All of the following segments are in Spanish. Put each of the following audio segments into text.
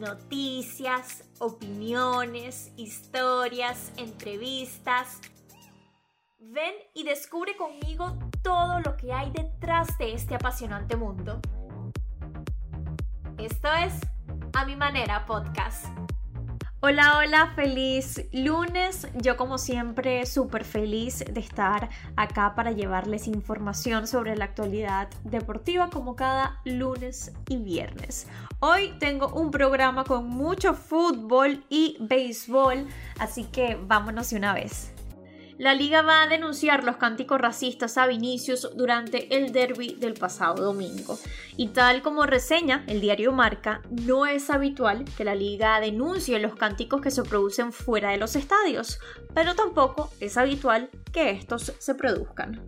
noticias, opiniones, historias, entrevistas. Ven y descubre conmigo todo lo que hay detrás de este apasionante mundo. Esto es A Mi Manera Podcast. Hola, hola, feliz lunes. Yo como siempre súper feliz de estar acá para llevarles información sobre la actualidad deportiva como cada lunes y viernes. Hoy tengo un programa con mucho fútbol y béisbol, así que vámonos de una vez. La liga va a denunciar los cánticos racistas a Vinicius durante el derby del pasado domingo. Y tal como reseña el diario Marca, no es habitual que la liga denuncie los cánticos que se producen fuera de los estadios, pero tampoco es habitual que estos se produzcan.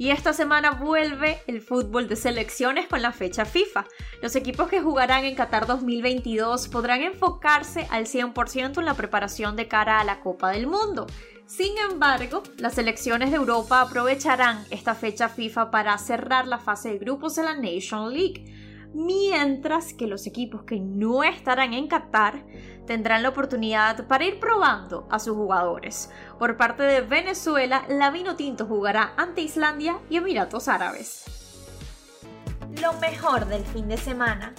Y esta semana vuelve el fútbol de selecciones con la fecha FIFA. Los equipos que jugarán en Qatar 2022 podrán enfocarse al 100% en la preparación de cara a la Copa del Mundo. Sin embargo, las selecciones de Europa aprovecharán esta fecha FIFA para cerrar la fase de grupos de la Nation League, mientras que los equipos que no estarán en Qatar tendrán la oportunidad para ir probando a sus jugadores. Por parte de Venezuela, la Vino Tinto jugará ante Islandia y Emiratos Árabes. Lo mejor del fin de semana.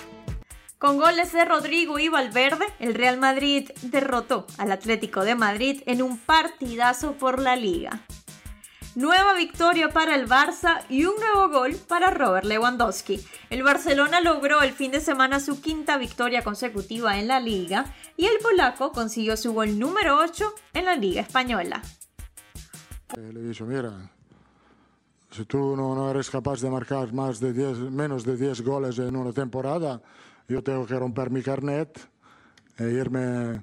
Con goles de Rodrigo y Valverde, el Real Madrid derrotó al Atlético de Madrid en un partidazo por la liga. Nueva victoria para el Barça y un nuevo gol para Robert Lewandowski. El Barcelona logró el fin de semana su quinta victoria consecutiva en la liga y el polaco consiguió su gol número 8 en la liga española. Eh, le mira, si tú no, eres capaz de marcar menos de 10 goles en una temporada, yo tengo que romper mi carnet e irme eh,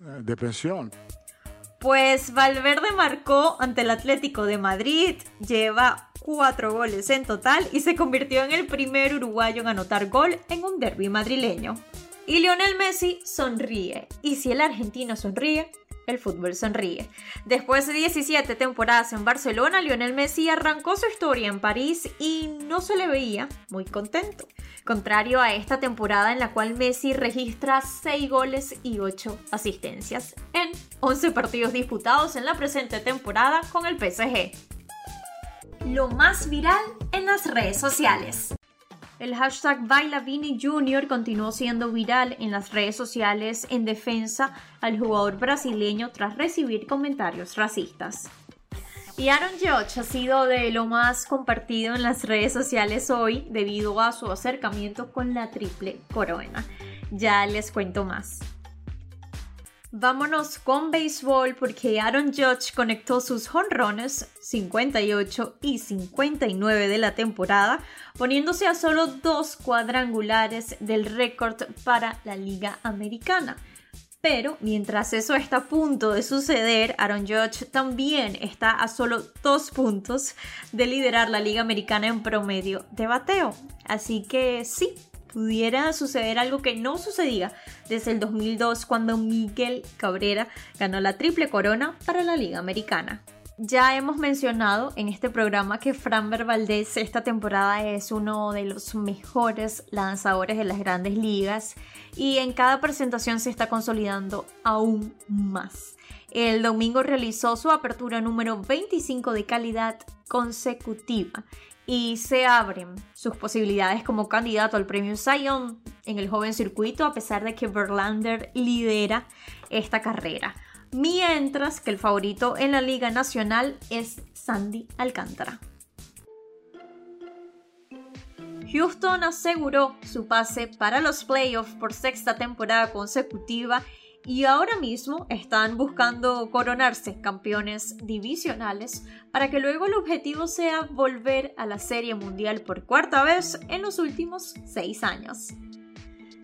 de pensión. Pues Valverde marcó ante el Atlético de Madrid, lleva cuatro goles en total y se convirtió en el primer uruguayo en anotar gol en un derby madrileño. Y Lionel Messi sonríe, y si el argentino sonríe, el fútbol sonríe. Después de 17 temporadas en Barcelona, Lionel Messi arrancó su historia en París y no se le veía muy contento. Contrario a esta temporada en la cual Messi registra 6 goles y 8 asistencias en 11 partidos disputados en la presente temporada con el PSG. Lo más viral en las redes sociales. El hashtag Bailavini Jr. continuó siendo viral en las redes sociales en defensa al jugador brasileño tras recibir comentarios racistas. Y Aaron Judge ha sido de lo más compartido en las redes sociales hoy debido a su acercamiento con la triple corona. Ya les cuento más. Vámonos con béisbol porque Aaron Judge conectó sus jonrones 58 y 59 de la temporada, poniéndose a solo dos cuadrangulares del récord para la Liga Americana. Pero mientras eso está a punto de suceder, Aaron Judge también está a solo dos puntos de liderar la Liga Americana en promedio de bateo. Así que sí, pudiera suceder algo que no sucedía desde el 2002 cuando Miguel Cabrera ganó la triple corona para la Liga Americana. Ya hemos mencionado en este programa que Framber Valdez esta temporada es uno de los mejores lanzadores de las grandes ligas y en cada presentación se está consolidando aún más. El domingo realizó su apertura número 25 de calidad consecutiva y se abren sus posibilidades como candidato al premio Zion en el joven circuito a pesar de que Verlander lidera esta carrera. Mientras que el favorito en la Liga Nacional es Sandy Alcántara. Houston aseguró su pase para los playoffs por sexta temporada consecutiva y ahora mismo están buscando coronarse campeones divisionales para que luego el objetivo sea volver a la Serie Mundial por cuarta vez en los últimos seis años.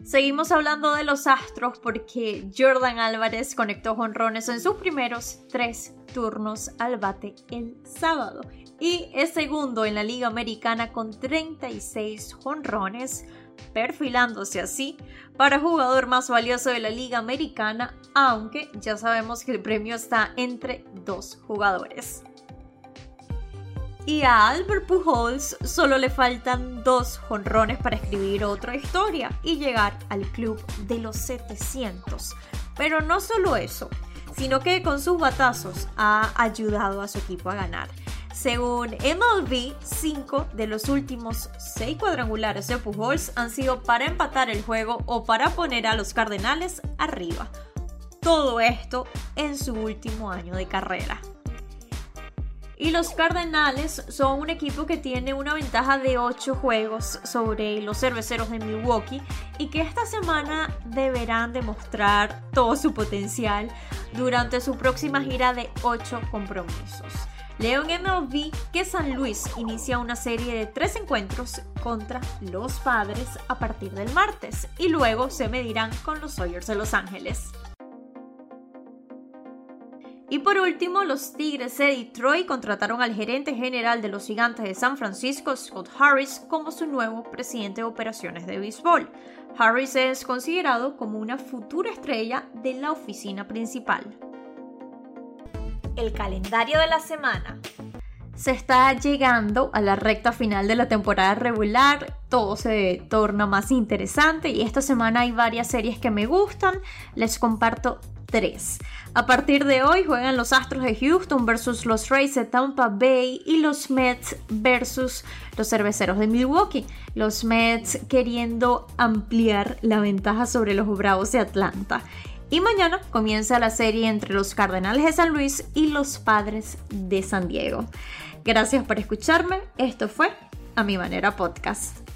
Seguimos hablando de los Astros porque Jordan Álvarez conectó jonrones en sus primeros tres turnos al bate el sábado y es segundo en la Liga Americana con 36 jonrones perfilándose así para jugador más valioso de la Liga Americana, aunque ya sabemos que el premio está entre dos jugadores. Y a Albert Pujols solo le faltan dos jonrones para escribir otra historia y llegar al club de los 700. Pero no solo eso, sino que con sus batazos ha ayudado a su equipo a ganar. Según MLB, 5 de los últimos 6 cuadrangulares de Pujols han sido para empatar el juego o para poner a los Cardenales arriba. Todo esto en su último año de carrera. Y los Cardenales son un equipo que tiene una ventaja de 8 juegos sobre los cerveceros de Milwaukee y que esta semana deberán demostrar todo su potencial durante su próxima gira de 8 compromisos. Leo en MLB que San Luis inicia una serie de tres encuentros contra los padres a partir del martes y luego se medirán con los Sawyers de Los Ángeles. Y por último, los Tigres de Detroit contrataron al gerente general de los Gigantes de San Francisco, Scott Harris, como su nuevo presidente de operaciones de béisbol. Harris es considerado como una futura estrella de la oficina principal el calendario de la semana. Se está llegando a la recta final de la temporada regular, todo se torna más interesante y esta semana hay varias series que me gustan, les comparto tres. A partir de hoy juegan los Astros de Houston versus los Rays de Tampa Bay y los Mets versus los Cerveceros de Milwaukee. Los Mets queriendo ampliar la ventaja sobre los Bravos de Atlanta. Y mañana comienza la serie entre los Cardenales de San Luis y los Padres de San Diego. Gracias por escucharme. Esto fue A Mi Manera Podcast.